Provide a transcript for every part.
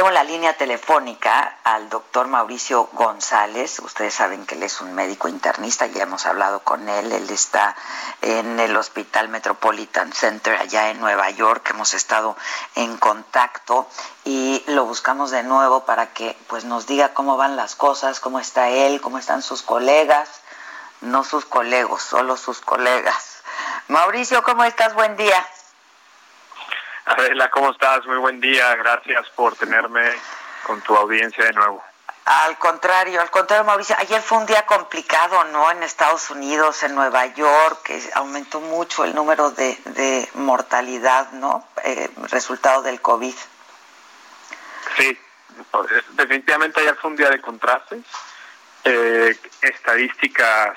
Tengo en la línea telefónica al doctor Mauricio González. Ustedes saben que él es un médico internista, ya hemos hablado con él. Él está en el Hospital Metropolitan Center allá en Nueva York. Hemos estado en contacto y lo buscamos de nuevo para que pues nos diga cómo van las cosas, cómo está él, cómo están sus colegas, no sus colegos, solo sus colegas. Mauricio, ¿cómo estás? Buen día. ¿Cómo estás? Muy buen día. Gracias por tenerme con tu audiencia de nuevo. Al contrario, al contrario, Mauricio, ayer fue un día complicado, ¿no? En Estados Unidos, en Nueva York, que aumentó mucho el número de, mortalidad, ¿no? Eh, resultado del COVID. Sí, definitivamente ayer fue un día de contrastes, eh, estadísticas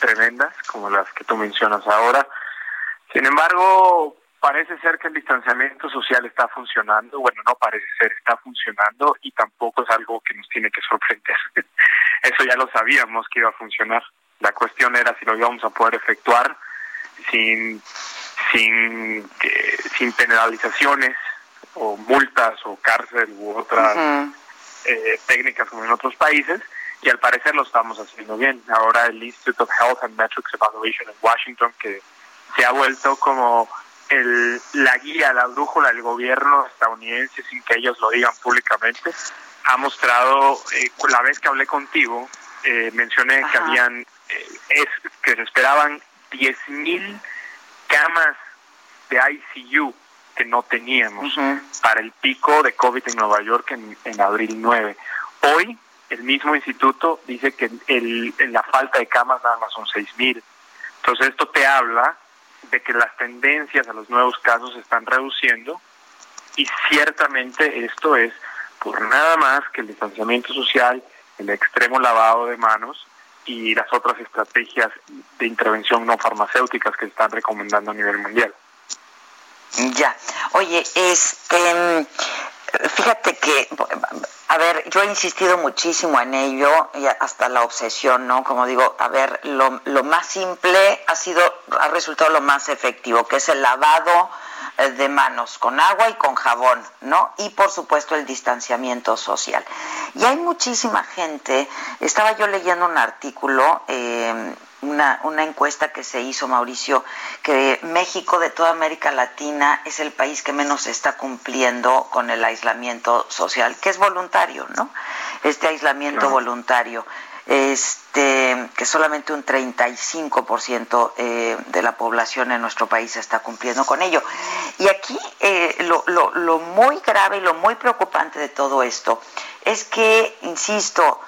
tremendas, como las que tú mencionas ahora. Sin embargo, parece ser que el distanciamiento social está funcionando. Bueno, no parece ser, está funcionando y tampoco es algo que nos tiene que sorprender. Eso ya lo sabíamos que iba a funcionar. La cuestión era si lo íbamos a poder efectuar sin sin sin penalizaciones o multas o cárcel u otras eh, técnicas como en otros países y al parecer lo estamos haciendo bien. Ahora el Institute of Health and Metrics Evaluation en Washington que se ha vuelto como el, la guía, la brújula del gobierno estadounidense, sin que ellos lo digan públicamente, ha mostrado, eh, la vez que hablé contigo, eh, mencioné que habían, eh, es, que se esperaban 10.000 camas de ICU que no teníamos para el pico de COVID en Nueva York en, en abril 9. Hoy, el mismo instituto dice que el, la falta de camas nada más son 6.000. Entonces, esto te habla de que las tendencias a los nuevos casos se están reduciendo y ciertamente esto es por nada más que el distanciamiento social, el extremo lavado de manos y las otras estrategias de intervención no farmacéuticas que se están recomendando a nivel mundial. Ya. Oye, este fíjate que a ver, yo he insistido muchísimo en ello, y hasta la obsesión, ¿no? Como digo, a ver, lo, lo más simple ha sido, ha resultado lo más efectivo, que es el lavado eh, de manos con agua y con jabón, ¿no? Y por supuesto el distanciamiento social. Y hay muchísima gente, estaba yo leyendo un artículo, eh, una, una encuesta que se hizo, Mauricio, que México de toda América Latina es el país que menos está cumpliendo con el aislamiento social, que es voluntario, ¿no? Este aislamiento voluntario este, que solamente un 35% eh, de la población en nuestro país está cumpliendo con ello. Y aquí eh, lo, lo, lo, muy grave y lo muy preocupante de todo esto es que, insisto,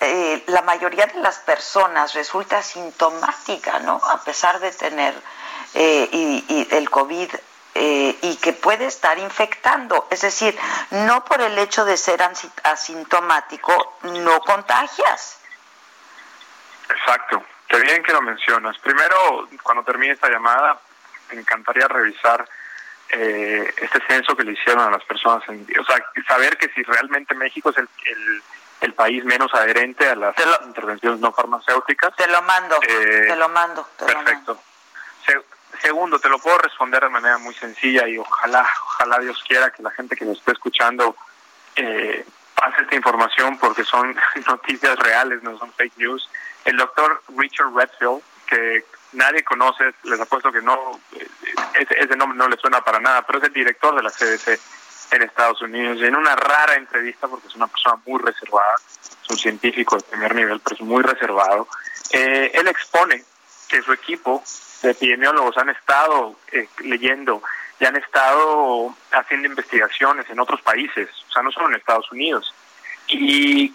eh, la mayoría de las personas resulta sintomática, ¿no? A pesar de tener eh, y, el COVID eh, y que puede estar infectando. Es decir, no por el hecho de ser asintomático, no contagias. Exacto. Qué bien que lo mencionas. Primero, cuando termine esta llamada, me encantaría revisar este censo que le hicieron a las personas. o sea, saber que si realmente México es el el país menos adherente a las intervenciones no farmacéuticas. Te lo mando, eh, te lo mando. perfecto. segundo, te lo puedo responder de manera muy sencilla y ojalá, ojalá Dios quiera que la gente que nos esté escuchando eh, pase esta información porque son noticias reales, no son fake news. El doctor Richard Redfield, que nadie conoce, les apuesto que no, eh, ese, ese nombre no le suena para nada, pero es el director de la CDC en Estados Unidos y en una rara entrevista, porque es una persona muy reservada, es un científico de primer nivel, pero es muy reservado, eh, él expone que su equipo de epidemiólogos han estado eh, leyendo y han estado haciendo investigaciones en otros países, o sea, no solo en Estados Unidos. Y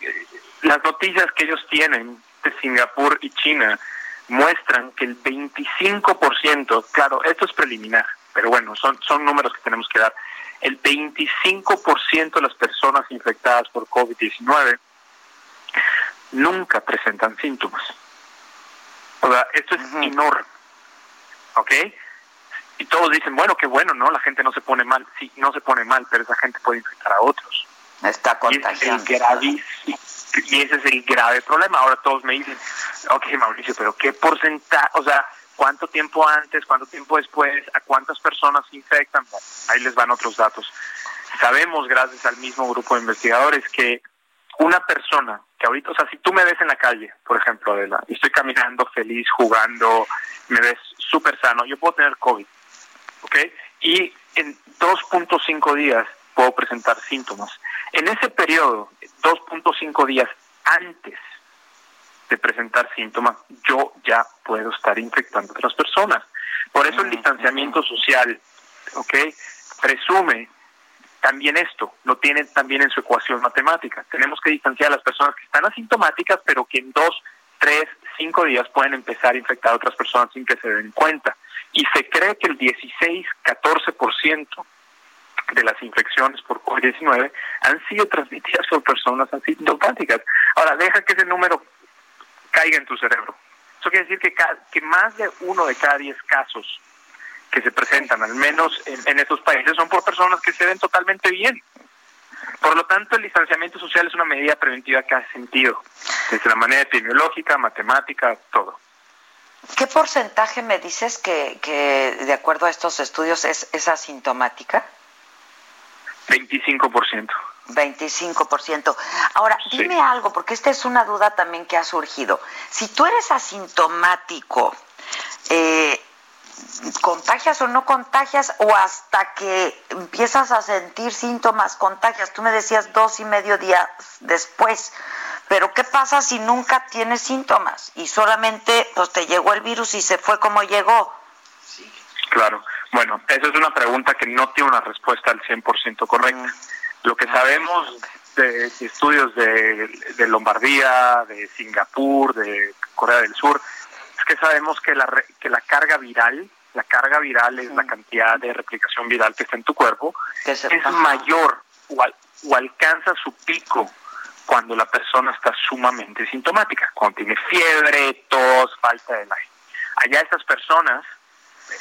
las noticias que ellos tienen de Singapur y China muestran que el 25%, claro, esto es preliminar, pero bueno, son, son números que tenemos que dar, el 25% de las personas infectadas por COVID-19 nunca presentan síntomas. O sea, esto es enorme. ¿Ok? Y todos dicen, bueno, qué bueno, ¿no? La gente no se pone mal. Sí, no se pone mal, pero esa gente puede infectar a otros. Está contagiando. Y ese es el grave problema. Ahora todos me dicen, ok, Mauricio, pero ¿qué porcentaje? O sea, ¿cuánto tiempo antes, cuánto tiempo después, a cuántas personas se infectan? ahí les van otros datos. Sabemos, gracias al mismo grupo de investigadores, que una persona que ahorita, o sea, si tú me ves en la calle, por ejemplo, Adela, y estoy caminando feliz, jugando, me ves súper sano, yo puedo tener COVID, ¿ok? Y en 2.5 días puedo presentar síntomas. En ese periodo, 2.5 días antes de presentar síntomas, yo ya puedo estar infectando a otras personas. Por eso el distanciamiento social, ¿ok? Presume también esto, lo tienen también en su ecuación matemática. Tenemos que distanciar a las personas que están asintomáticas, pero que en dos, tres, cinco días pueden empezar a infectar a otras personas sin que se den cuenta. Y se cree que el 16, 14% de las infecciones por COVID-19 han sido transmitidas por personas asintomáticas. Ahora, deja que ese número caiga en tu cerebro. Eso quiere decir que, que más de uno de cada diez casos que se presentan, al menos en, en estos países, son por personas que se ven totalmente bien. Por lo tanto, el distanciamiento social es una medida preventiva que hace sentido, desde la manera epidemiológica, matemática, todo. ¿Qué porcentaje me dices que, que de acuerdo a estos estudios es, es asintomática? 25%. 25%. Ahora, dime algo, porque esta es una duda también que ha surgido. Si tú eres asintomático, eh, ¿contagias o no contagias? O hasta que empiezas a sentir síntomas, contagias. Tú me decías dos y medio días después. Pero ¿qué pasa si nunca tienes síntomas y solamente pues, te llegó el virus y se fue como llegó? Claro. Bueno, esa es una pregunta que no tiene una respuesta al 100% correcta. Mm. Lo que sabemos de, estudios de, de, Lombardía, de Singapur, de Corea del Sur, es que sabemos que la, que la carga viral, la carga viral es la cantidad de replicación viral que está en tu cuerpo, es mayor o, o alcanza su pico cuando la persona está sumamente sintomática, cuando tiene fiebre, tos, falta de aire. Allá estas personas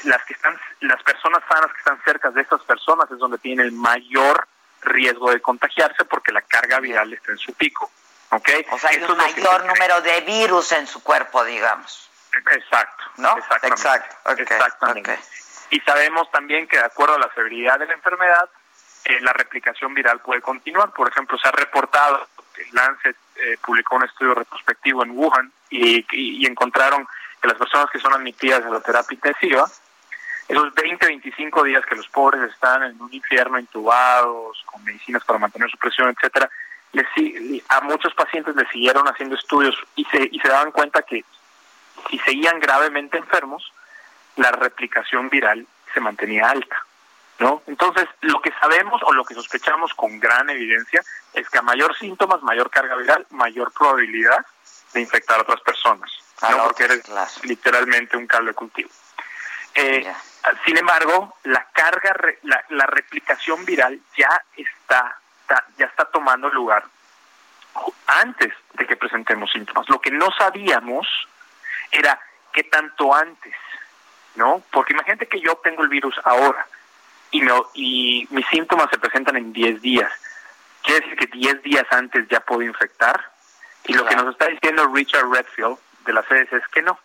las que están las personas sanas que están cerca de estas personas es donde tienen el mayor riesgo de contagiarse porque la carga viral está en su pico. ¿ok? O sea, hay un mayor número de virus en su cuerpo, digamos. Exacto. ¿No? Exacto. Exactamente. Y sabemos también que de acuerdo a la severidad de la enfermedad, eh, la replicación viral puede continuar. Por ejemplo, se ha reportado, que Lancet eh, publicó un estudio retrospectivo en Wuhan y encontraron que las personas que son admitidas a la terapia intensiva, esos 20, 25 días que los pobres están en un infierno intubados, con medicinas para mantener su presión, etcétera, les, a muchos pacientes les siguieron haciendo estudios y se, y se daban cuenta que si seguían gravemente enfermos, la replicación viral se mantenía alta. ¿No? Entonces, lo que sabemos o lo que sospechamos con gran evidencia es que a mayor síntomas, mayor carga viral, mayor probabilidad de infectar a otras personas. ¿no? porque eres literalmente un cable de cultivo. Eh, sin embargo, la carga, la, la, replicación viral ya está, ya está tomando lugar antes de que presentemos síntomas. Lo que no sabíamos era qué tanto antes, ¿no? Porque imagínate que yo tengo el virus ahora y, me, y mis síntomas se presentan en 10 días. Quiere decir que 10 días antes ya puedo infectar. Y lo que nos está diciendo Richard Redfield de la CDC es que no,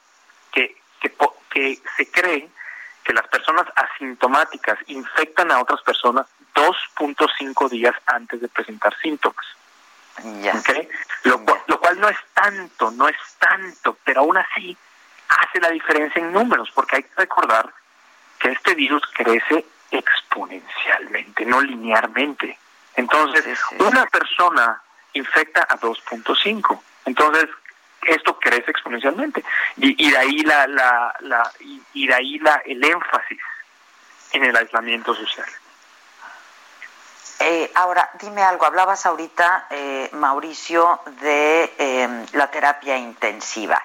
que, que, que se cree que las personas asintomáticas infectan a otras personas 2.5 días antes de presentar síntomas. Lo, lo, cual no es tanto, no es tanto, pero aún así hace la diferencia en números, porque hay que recordar que este virus crece exponencialmente, no linealmente. Entonces, una persona infecta a 2.5. Entonces, esto crece exponencialmente y, de ahí la, la, la y, de ahí la el énfasis en el aislamiento social. Eh, ahora, dime algo, hablabas ahorita, eh, Mauricio, de em, la terapia intensiva.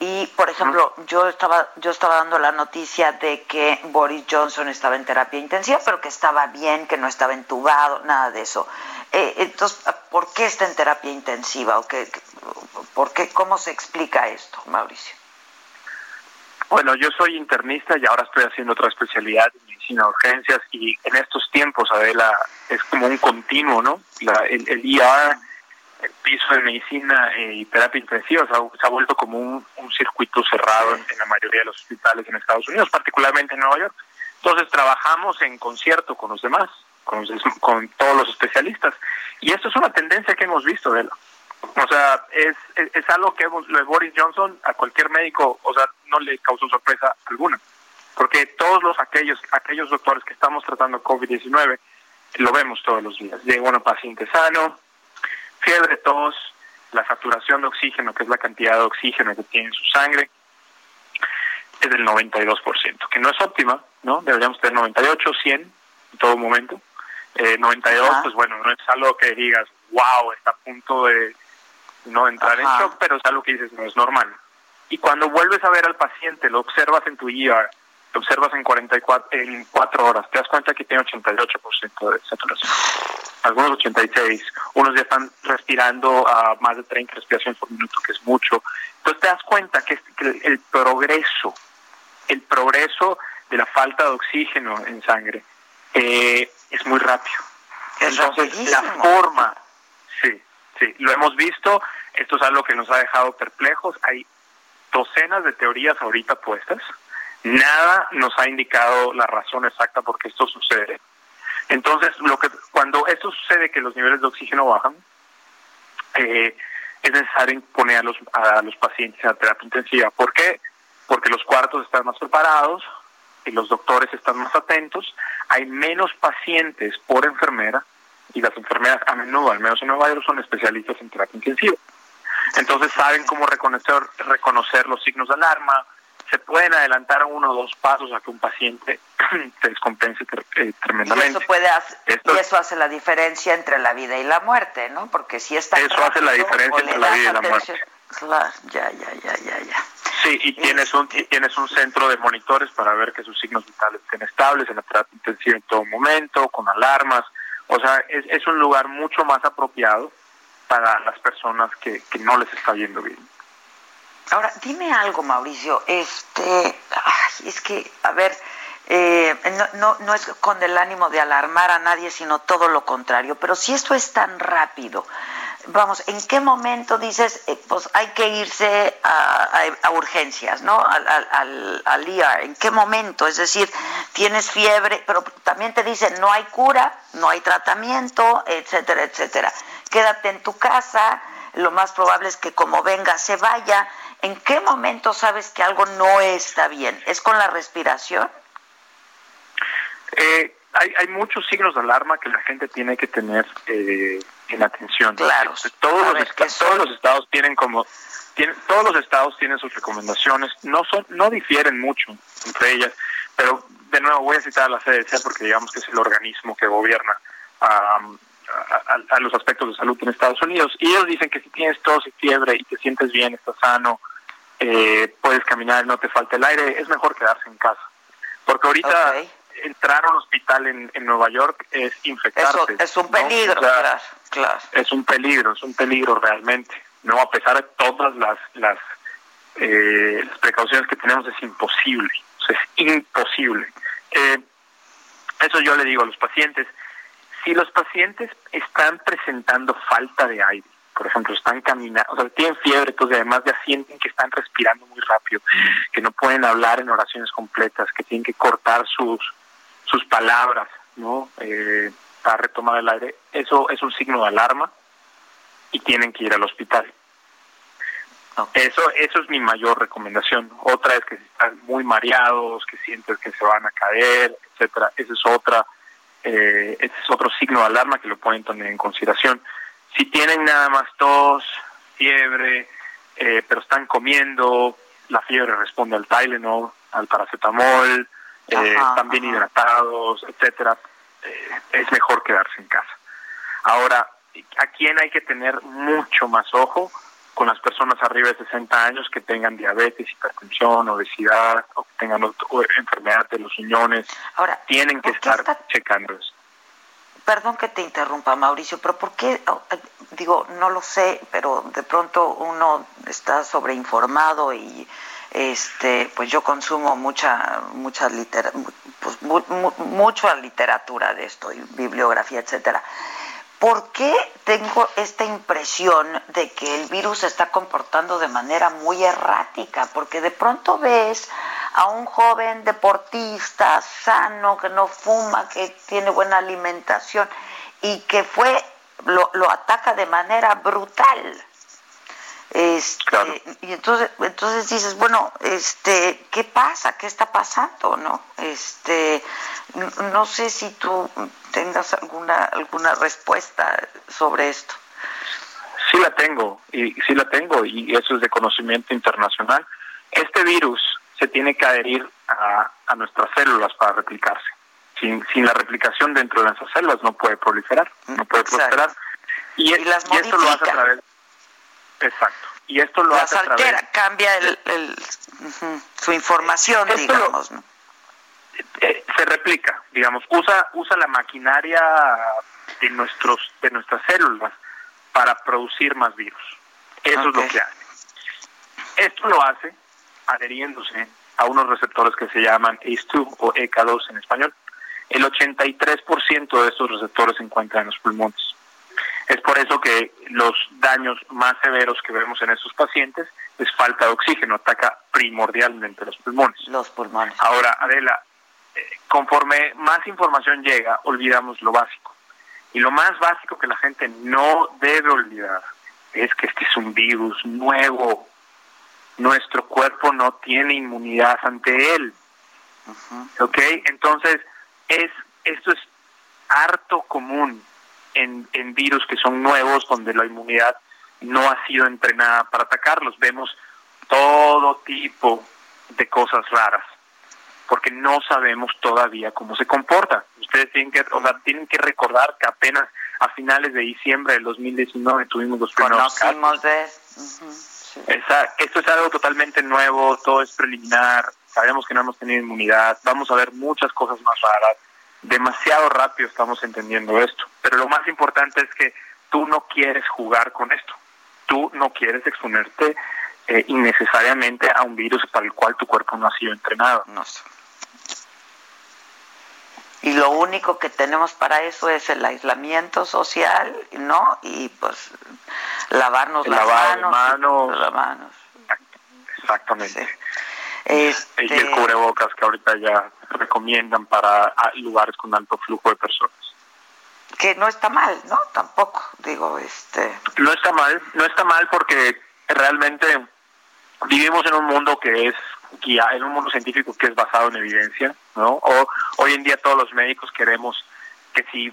Y, por ejemplo, yo estaba yo estaba dando la noticia de que Boris Johnson estaba en terapia intensiva, pero que estaba bien, que no estaba entubado, nada de eso. Eh, entonces, ¿por qué está en terapia intensiva? ¿O qué, por qué, ¿Cómo se explica esto, Mauricio? Bueno, yo soy internista y ahora estoy haciendo otra especialidad en medicina de urgencias y en estos tiempos, Adela, es como un continuo, ¿no? La, el, el IR el piso de medicina y terapia intensiva se ha, vuelto como un, circuito cerrado en, la mayoría de los hospitales en Estados Unidos, particularmente en Nueva York. Entonces trabajamos en concierto con los demás, con, con todos los especialistas. Y esto es una tendencia que hemos visto, de O sea, es, es, algo que lo de Boris Johnson a cualquier médico, o sea, no le causó sorpresa alguna. Porque todos los aquellos aquellos doctores que estamos tratando COVID-19 lo vemos todos los días. Llega un paciente sano, fiebre, tos, la saturación de oxígeno, que es la cantidad de oxígeno que tiene en su sangre, es del 92%, que no es óptima, ¿no? Deberíamos tener 98, 100 en todo momento. Eh, 92, pues bueno, no es algo que digas, wow, está a punto de no entrar en shock, pero es algo que dices, no es normal. Y cuando vuelves a ver al paciente, lo observas en tu ER, lo observas en 44, en 4 horas, te das cuenta que tiene 88% de saturación algunos 86, unos ya están respirando a más de 30 respiraciones por minuto, que es mucho. Entonces te das cuenta que, el, progreso, el progreso de la falta de oxígeno en sangre eh, es muy rápido. Entonces la forma, sí, lo hemos visto, esto es algo que nos ha dejado perplejos, hay docenas de teorías ahorita puestas, nada nos ha indicado la razón exacta por qué esto sucede entonces, lo que cuando esto sucede, que los niveles de oxígeno bajan, eh, es necesario poner a los, a los pacientes a terapia intensiva. ¿Por qué? Porque los cuartos están más preparados y los doctores están más atentos. Hay menos pacientes por enfermera y las enfermeras a menudo, al menos en Nueva York, son especialistas en terapia intensiva. Entonces saben cómo reconocer, reconocer los signos de alarma, se pueden adelantar uno o dos pasos a que un paciente se descompense eh, tremendamente. Y eso, puede y eso hace la diferencia entre la vida y la muerte, ¿no? Porque si está Eso hace la diferencia entre la vida y la muerte. Claro, ya, ya, ya, ya, ya. Sí, y tienes un tienes un centro de monitores para ver que sus signos vitales estén estables en la terapia intensiva en todo momento, con alarmas. O sea, es, es un lugar mucho más apropiado para las personas que, que no les está yendo bien. Ahora, dime algo, Mauricio. Este, es que, a ver, eh, no, no, es con el ánimo de alarmar a nadie, sino todo lo contrario. Pero si esto es tan rápido, vamos, ¿en qué momento dices, eh, pues hay que irse a, urgencias, ¿no? Al, al, al, ER. ¿En qué momento? Es decir, tienes fiebre, pero también te dicen, no hay cura, no hay tratamiento, etcétera, etcétera. Quédate en tu casa, lo más probable es que como venga se vaya ¿En qué momento sabes que algo no está bien? ¿Es con la respiración? Eh, hay, hay muchos signos de alarma que la gente tiene que tener eh, en atención. Claro. Todos, los, todos los estados tienen como tienen, todos los estados tienen sus recomendaciones, no son no difieren mucho entre ellas, pero de nuevo voy a citar a la CDC porque digamos que es el organismo que gobierna a, a, los aspectos de salud en Estados Unidos. Y ellos dicen que si tienes tos y fiebre y te sientes bien, estás sano, eh, puedes caminar, no te falta el aire, es mejor quedarse en casa. Porque ahorita entrar a un hospital en, en Nueva York es infectarse. es un peligro, claro, Es un peligro, es un peligro realmente. No, a pesar de todas las, las, eh, las precauciones que tenemos, es imposible. Es imposible. Eh, eso yo le digo a los pacientes. Si los pacientes están presentando falta de aire, por ejemplo, están caminando, o sea, tienen fiebre, entonces además ya sienten que están respirando muy rápido, que no pueden hablar en oraciones completas, que tienen que cortar sus, sus palabras, ¿no? Eh, para retomar el aire. Eso es un signo de alarma y tienen que ir al hospital. Eso, eso es mi mayor recomendación. Otra es que si están muy mareados, que sienten que se van a caer, etcétera. Ese es otra, eh, ese es otro signo de alarma que lo pueden tener en consideración. Si tienen nada más tos, fiebre, eh, pero están comiendo, la fiebre responde al Tylenol, al paracetamol, eh, están bien hidratados, etcétera, eh, es mejor quedarse en casa. Ahora, a quién hay que tener mucho más ojo con las personas arriba de 60 años que tengan diabetes, hipertensión, obesidad o que tengan enfermedad de los riñones. Ahora, tienen que estar checando eso. Perdón que te interrumpa, Mauricio, pero ¿por qué? Eh, digo, no lo sé, pero de pronto uno está sobreinformado y este pues yo consumo mucha mucha pues, mucha literatura de esto y bibliografía etcétera ¿Por qué tengo esta impresión de que el virus se está comportando de manera muy errática? Porque de pronto ves a un joven deportista sano, que no fuma, que tiene buena alimentación y que fue lo, lo ataca de manera brutal. Este, y entonces, entonces dices, bueno, este, ¿qué pasa? ¿Qué está pasando? ¿No? Este, no sé si tú tengas alguna alguna respuesta sobre esto. Sí la tengo, y sí la tengo, y eso es de conocimiento internacional. Este virus se tiene que adherir a, a nuestras células para replicarse. Sin, sin la replicación dentro de nuestras células no puede proliferar, no puede prosperar. Y, las y esto lo hace a través Exacto. Y esto lo hace cambia el, su información, digamos, eh, se replica, digamos, usa usa la maquinaria de nuestros de nuestras células para producir más virus. Eso es lo que hace. Esto lo hace adheriéndose a unos receptores que se llaman ACE2 o EK2 en español. El 83% de estos receptores se encuentran en los pulmones. Es por eso que los daños más severos que vemos en estos pacientes es falta de oxígeno, ataca primordialmente los pulmones. Los pulmones. Ahora, Adela, conforme más información llega, olvidamos lo básico. Y lo más básico que la gente no debe olvidar es que este es un virus nuevo. Nuestro cuerpo no tiene inmunidad ante él. ¿Ok? Entonces, es, esto es harto común en, en virus que son nuevos, donde la inmunidad no ha sido entrenada para atacarlos. Vemos todo tipo de cosas raras, porque no sabemos todavía cómo se comporta. Ustedes tienen que, o sea, tienen que recordar que apenas a finales de diciembre del 2019 tuvimos los primeros casos. De... esto es algo totalmente nuevo, todo es preliminar, sabemos que no hemos tenido inmunidad, vamos a ver muchas cosas más raras demasiado rápido estamos entendiendo esto. Pero lo más importante es que tú no quieres jugar con esto. Tú no quieres exponerte eh, innecesariamente a un virus para el cual tu cuerpo no ha sido entrenado. No Y lo único que tenemos para eso es el aislamiento social, ¿no? Y pues lavarnos las manos. las manos. Exactamente. Este... Y el cubrebocas que ahorita ya recomiendan para lugares con alto flujo de personas. Que no está mal, ¿no? Tampoco, digo, este... No está mal, no está mal porque realmente vivimos en un mundo que es en un mundo científico que es basado en evidencia, ¿no? O hoy en día todos los médicos queremos que si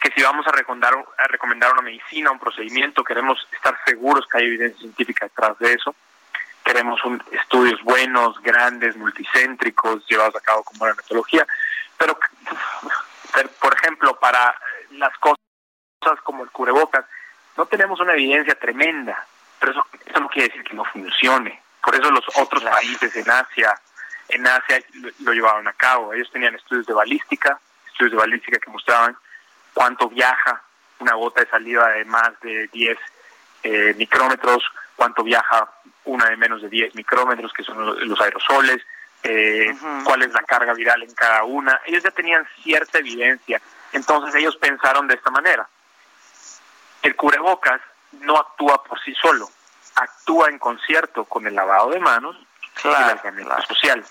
que si vamos a recomendar a recomendar una medicina, un procedimiento, queremos estar seguros que hay evidencia científica detrás de eso. Queremos un, estudios buenos, grandes, multicéntricos, llevados a cabo como la metodología, pero, por ejemplo, para las cosas como el cubrebocas, no tenemos una evidencia tremenda, pero eso, eso no quiere decir que no funcione. Por eso los otros países en Asia, en Asia lo, llevaban a cabo. Ellos tenían estudios de balística, estudios de balística que mostraban cuánto viaja una gota de salida de más de 10 eh, micrómetros, cuánto viaja una de menos de 10 micrómetros, que son los aerosoles, eh, cuál es la carga viral en cada una. Ellos ya tenían cierta evidencia, entonces ellos pensaron de esta manera. El cubrebocas no actúa por sí solo, actúa en concierto con el lavado de manos y el aislamiento social.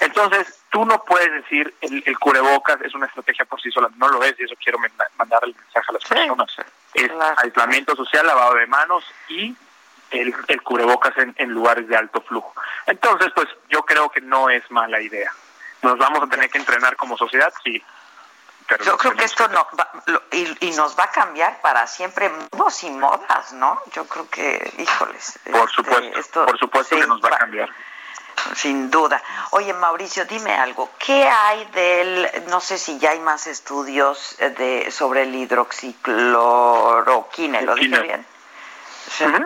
Entonces, tú no puedes decir el, el, cubrebocas es una estrategia por sí sola, no lo es, y eso quiero mandar el mensaje a las personas. Es aislamiento social, lavado de manos y el, el cubrebocas en, en, lugares de alto flujo. Entonces, pues yo creo que no es mala idea. ¿Nos vamos a tener que entrenar como sociedad? Sí. Yo creo que esto no va, y, y, nos va a cambiar para siempre modos y modas, ¿no? Yo creo que, híjoles. Por este, supuesto, por supuesto que nos va a cambiar. Sin duda. Oye, Mauricio, dime algo. ¿Qué hay del, no sé si ya hay más estudios de sobre el hidroxicloroquine, ¿lo dije bien?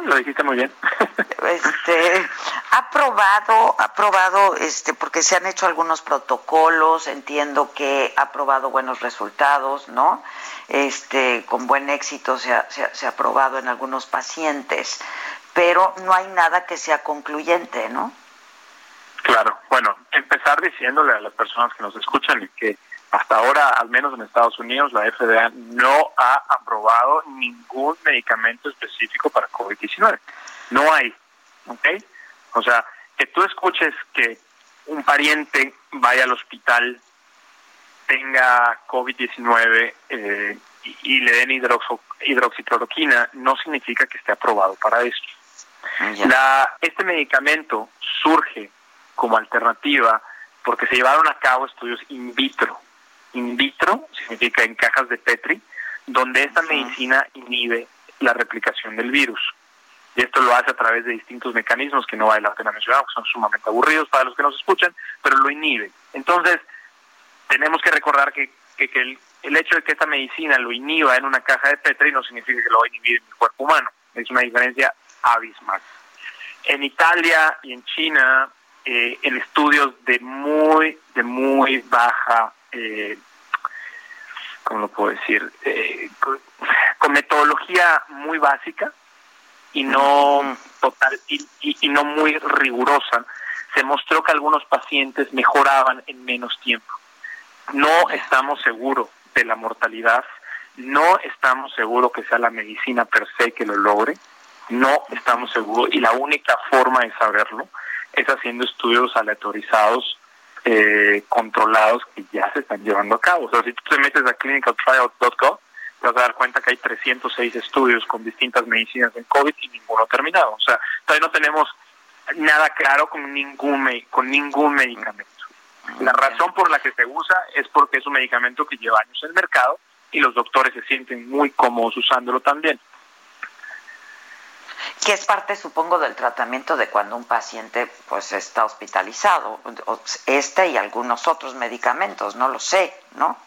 Lo dijiste muy bien. Este, ha probado, ha probado, este, porque se han hecho algunos protocolos, entiendo que ha probado buenos resultados, ¿no? Este, con buen éxito se ha, se ha probado en algunos pacientes, pero no hay nada que sea concluyente, ¿no? Claro, bueno, empezar diciéndole a las personas que nos escuchan que hasta ahora, al menos en Estados Unidos, la FDA no ha aprobado ningún medicamento específico para COVID-19. No hay, ¿ok? O sea, que tú escuches que un pariente vaya al hospital, tenga COVID-19 eh, y, le den hidroxo, hidroxicloroquina, no significa que esté aprobado para esto. La, este medicamento surge como alternativa porque se llevaron a cabo estudios in vitro in vitro, significa en cajas de Petri, donde esta medicina inhibe la replicación del virus. Y esto lo hace a través de distintos mecanismos que no vale la pena mencionar, que son sumamente aburridos para los que nos escuchan, pero lo inhibe. Entonces, tenemos que recordar que, el, el, hecho de que esta medicina lo inhiba en una caja de Petri no significa que lo va a inhibir en el cuerpo humano. Es una diferencia abismal. En Italia y en China, eh, en estudios de muy, de muy baja eh, ¿cómo lo puedo decir? Eh, con, metodología muy básica y no total y, y, no muy rigurosa, se mostró que algunos pacientes mejoraban en menos tiempo. No estamos seguros de la mortalidad, no estamos seguros que sea la medicina per se que lo logre, no estamos seguros y la única forma de saberlo es haciendo estudios aleatorizados eh, controlados que ya se están llevando a cabo. O sea, si tú te metes a clinicaltrials.gov, te vas a dar cuenta que hay 306 estudios con distintas medicinas en COVID y ninguno terminado. O sea, todavía no tenemos nada claro con ningún, con ningún medicamento. La razón por la que se usa es porque es un medicamento que lleva años en el mercado y los doctores se sienten muy cómodos usándolo también que es parte, supongo, del tratamiento de cuando un paciente pues está hospitalizado, este y algunos otros medicamentos, no lo sé, ¿no?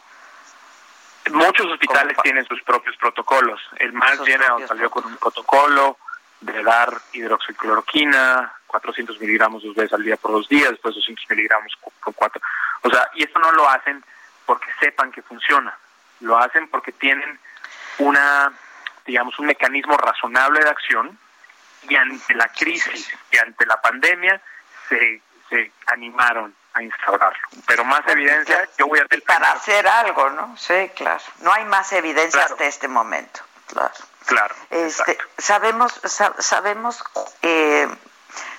Muchos hospitales tienen sus propios protocolos. El más bien salió con un protocolo de dar hidroxicloroquina, 400 miligramos dos veces al día por dos días, después 200 miligramos por cuatro. O sea, y esto no lo hacen porque sepan que funciona, lo hacen porque tienen una, digamos, un mecanismo razonable de acción y ante la crisis y ante la pandemia se, se animaron a instaurarlo. Pero más evidencia, yo voy a tener... Para hacer algo, ¿no? Sí, claro. No hay más evidencia hasta este momento. Claro. Claro. Este, sabemos, sabemos, eh,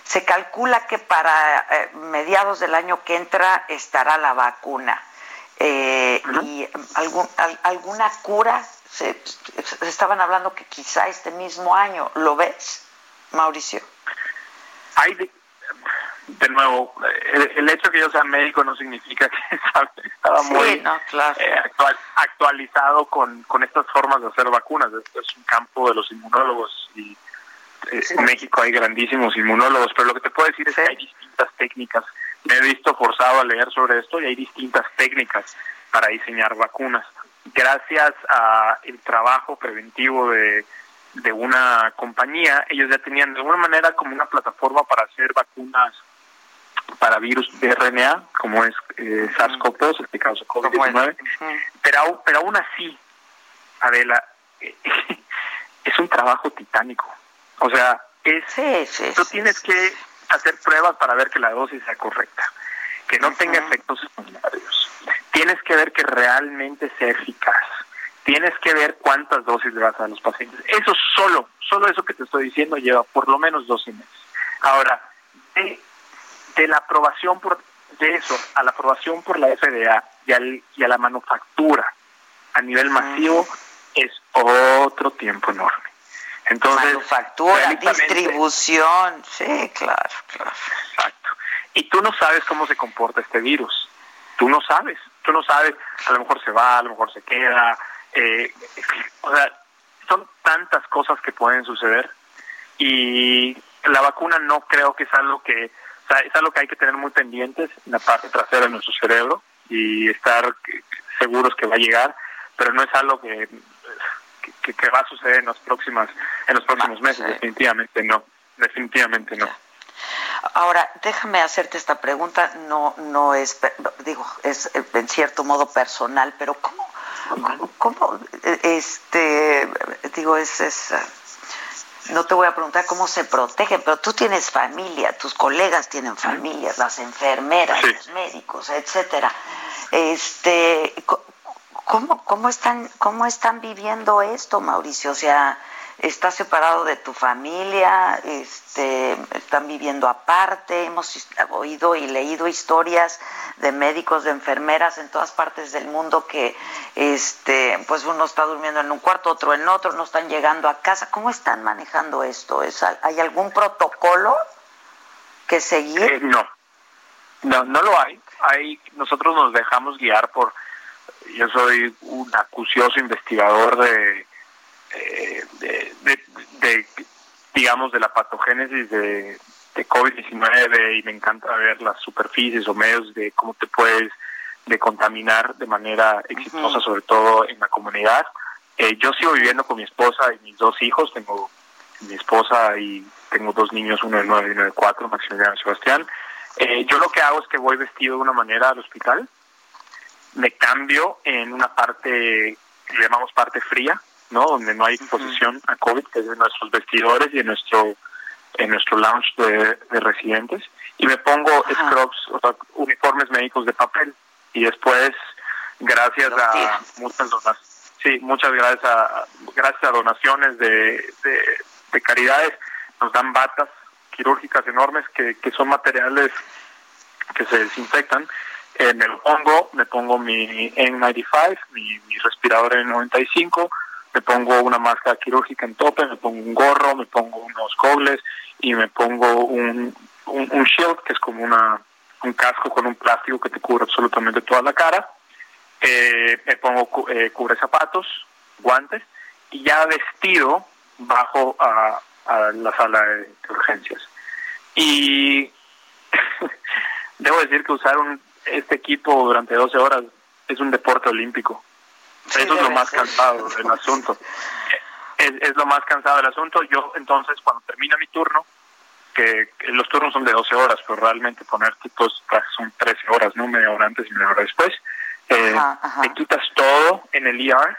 se calcula que para eh, mediados del año que entra estará la vacuna. Eh, y algún, alguna cura, se, estaban hablando que quizá este mismo año, ¿lo ves? Mauricio? Hay, de, nuevo, el, hecho de que yo sea médico no significa que estaba muy eh, actualizado con, con estas formas de hacer vacunas. Esto es un campo de los inmunólogos y eh, en México hay grandísimos inmunólogos, pero lo que te puedo decir es que hay distintas técnicas. Me he visto forzado a leer sobre esto y hay distintas técnicas para diseñar vacunas. Gracias a el trabajo preventivo de de una compañía, ellos ya tenían de alguna manera como una plataforma para hacer vacunas para virus de RNA, como es eh, SARS-CoV-2, el que causa COVID-19, pero, pero aún así, Adela, es un trabajo titánico. O sea, es, tú tienes que hacer pruebas para ver que la dosis sea correcta, que no tenga efectos secundarios. Tienes que ver que realmente sea eficaz tienes que ver cuántas dosis le vas a los pacientes. Eso solo, solo eso que te estoy diciendo lleva por lo menos 12 meses. Ahora, de, la aprobación por de eso a la aprobación por la FDA y, y a la manufactura a nivel masivo es otro tiempo enorme. Entonces, manufactura, distribución, sí, claro, claro. Exacto. Y tú no sabes cómo se comporta este virus. Tú no sabes. Tú no sabes, a lo mejor se va, a lo mejor se queda, eh, o sea, son tantas cosas que pueden suceder y la vacuna no creo que es algo que es algo que hay que tener muy pendientes en la parte trasera de nuestro cerebro y estar seguros que va a llegar, pero no es algo que, que, va a suceder en los próximas en los próximos meses definitivamente no definitivamente no. Ahora, déjame hacerte esta pregunta, no, no es, digo, es en cierto modo personal, pero ¿cómo, cómo, este, digo, es, es, no te voy a preguntar cómo se protegen, pero tú tienes familia, tus colegas tienen familias, las enfermeras, los médicos, etcétera. Este, ¿cómo, cómo están, cómo están viviendo esto, Mauricio? O sea, estás separado de tu familia, este, están viviendo aparte, hemos oído y leído historias de médicos, de enfermeras en todas partes del mundo que este, pues uno está durmiendo en un cuarto, otro en otro, no están llegando a casa. ¿Cómo están manejando esto? ¿Hay algún protocolo que seguir? Eh, no. no, no lo hay. hay. Nosotros nos dejamos guiar por, yo soy un acucioso investigador de eh, de, digamos, de la patogénesis de, de COVID-19 y me encanta ver las superficies o medios de cómo te puedes de contaminar de manera exitosa, sobre todo en la comunidad. Eh, yo sigo viviendo con mi esposa y mis dos hijos, tengo mi esposa y tengo dos niños, uno de nueve y uno de cuatro, Maximiliano y Sebastián. Eh, yo lo que hago es que voy vestido de una manera al hospital, me cambio en una parte, le llamamos parte fría, ¿no? Donde no hay exposición a COVID, que es en nuestros vestidores y en nuestro en nuestro lounge de, residentes. Y me pongo scrubs, o uniformes médicos de papel. Y después gracias a muchas donaciones, sí, muchas gracias a gracias a donaciones de, de, caridades nos dan batas quirúrgicas enormes que, que son materiales que se desinfectan. Eh, me lo pongo, me pongo mi N95, mi, mi respirador N95, me pongo una máscara quirúrgica en tope, me pongo un gorro, me pongo unos goggles y me pongo un, un, shield, que es como una, un casco con un plástico que te cubre absolutamente toda la cara. Eh, me pongo eh, cubre zapatos, guantes y ya vestido bajo a, la sala de, urgencias. Y debo decir que usar un, este equipo durante 12 horas es un deporte olímpico. Eso es lo más cansado del asunto. Es, lo más cansado del asunto. Yo entonces cuando termina mi turno, que, los turnos son de 12 horas, pero realmente ponerte pues son 13 horas, ¿no? Media hora antes y media hora después. Eh, te quitas todo en el ER,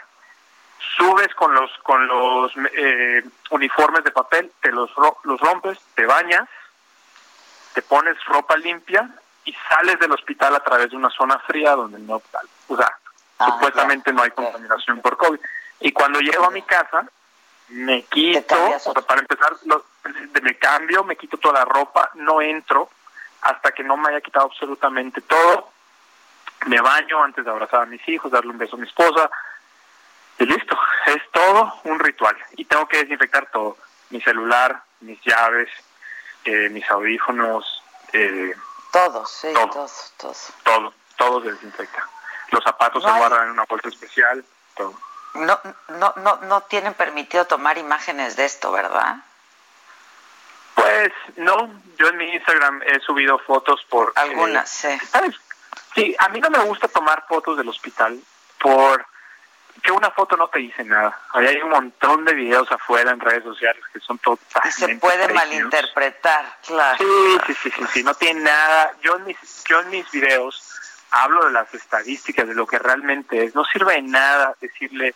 subes con los con los eh, uniformes de papel, te los, los rompes, te bañas, te pones ropa limpia y sales del hospital a través de una zona fría donde no, o sea, Ah, supuestamente no hay contaminación por COVID. Y cuando llego a mi casa, me quito, para empezar, me cambio, me quito toda la ropa, no entro hasta que no me haya quitado absolutamente todo. Me baño antes de abrazar a mis hijos, darle un beso a mi esposa. Y listo, es todo un ritual. Y tengo que desinfectar todo. Mi celular, mis llaves, eh, mis audífonos. Eh, todos, sí, todo, todo, todo. Todo se desinfecta los zapatos se guardan en una bolsa especial, todo. No, no, no, no tienen permitido tomar imágenes de esto, ¿verdad? Pues no, yo en mi Instagram he subido fotos por... Algunas, sí. Sí, a mí no me gusta tomar fotos del hospital por que una foto no te dice nada. Ahí hay un montón de videos afuera en redes sociales que son totalmente... Se puede malinterpretar, claro. Sí, sí, sí, sí, sí, no tiene nada. Yo en mis, yo en mis videos hablo de las estadísticas, de lo que realmente es. No sirve de nada decirle,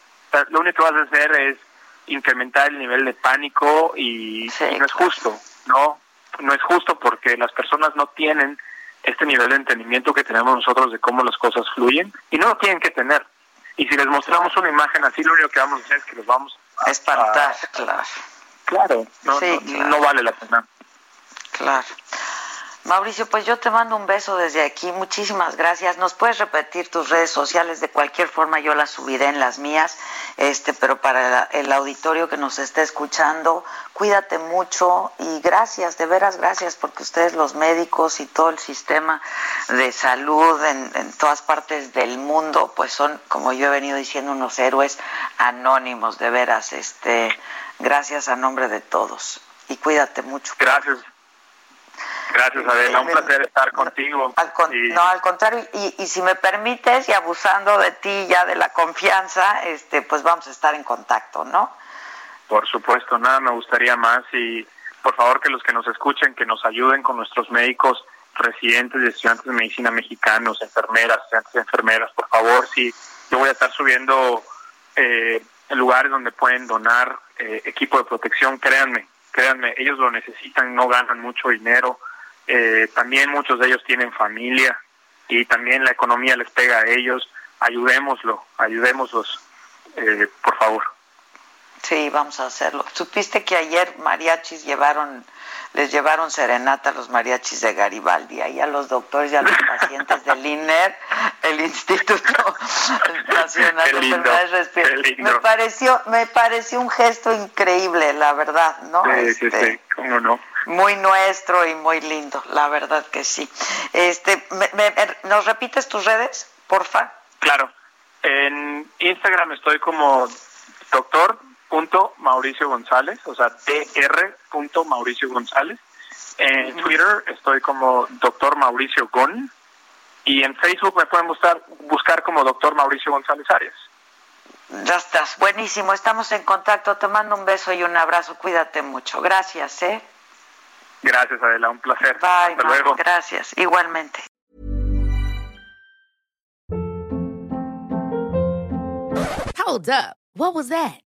lo único que vas a hacer es incrementar el nivel de pánico y, no es justo, ¿no? No es justo porque las personas no tienen este nivel de entendimiento que tenemos nosotros de cómo las cosas fluyen y no lo tienen que tener. Y si les mostramos una imagen así, lo único que vamos a hacer es que los vamos a espantar, claro. Claro, no, no vale la pena. Claro. Mauricio, pues yo te mando un beso desde aquí. Muchísimas gracias. ¿Nos puedes repetir tus redes sociales? De cualquier forma yo las subiré en las mías, este, pero para el auditorio que nos esté escuchando, cuídate mucho y gracias, de veras gracias, porque ustedes los médicos y todo el sistema de salud en, en todas partes del mundo, pues son, como yo he venido diciendo, unos héroes anónimos, de veras. Este, gracias a nombre de todos y cuídate mucho. Gracias. Gracias, Adela. Un placer estar contigo. No, al contrario. Y, y, si me permites, y abusando de ti ya de la confianza, este, pues vamos a estar en contacto, ¿no? Por supuesto, nada me gustaría más. Y por favor, que los que nos escuchen, que nos ayuden con nuestros médicos residentes y estudiantes de medicina mexicanos, enfermeras, estudiantes y enfermeras, por favor, si yo voy a estar subiendo eh, lugares donde pueden donar eh, equipo de protección, créanme, créanme, ellos lo necesitan, no ganan mucho dinero, eh, también muchos de ellos tienen familia y también la economía les pega a ellos, ayudémoslo, ayudémoslos, eh, por favor. Sí, vamos a hacerlo. ¿Supiste que ayer mariachis llevaron les llevaron serenata a los mariachis de Garibaldi, ahí a los doctores y a los pacientes del INER, el Instituto Nacional de Enfermedades Respiratorias. Me pareció, me pareció un gesto increíble, la verdad, ¿no? Sí, sí, este, sí, cómo no. Muy nuestro y muy lindo, la verdad que sí. Este, ¿Nos repites tus redes, porfa? Claro. En Instagram estoy como doctor punto Mauricio González, o sea, dr. punto Mauricio González. En Twitter estoy como doctor Mauricio Gon y en Facebook me pueden buscar, buscar como doctor Mauricio González Arias. Ya estás, buenísimo, estamos en contacto, te mando un beso y un abrazo, cuídate mucho, gracias, ¿eh? Gracias, Adela, un placer. Bye, Hasta luego. Gracias, igualmente. Hold up. What was that?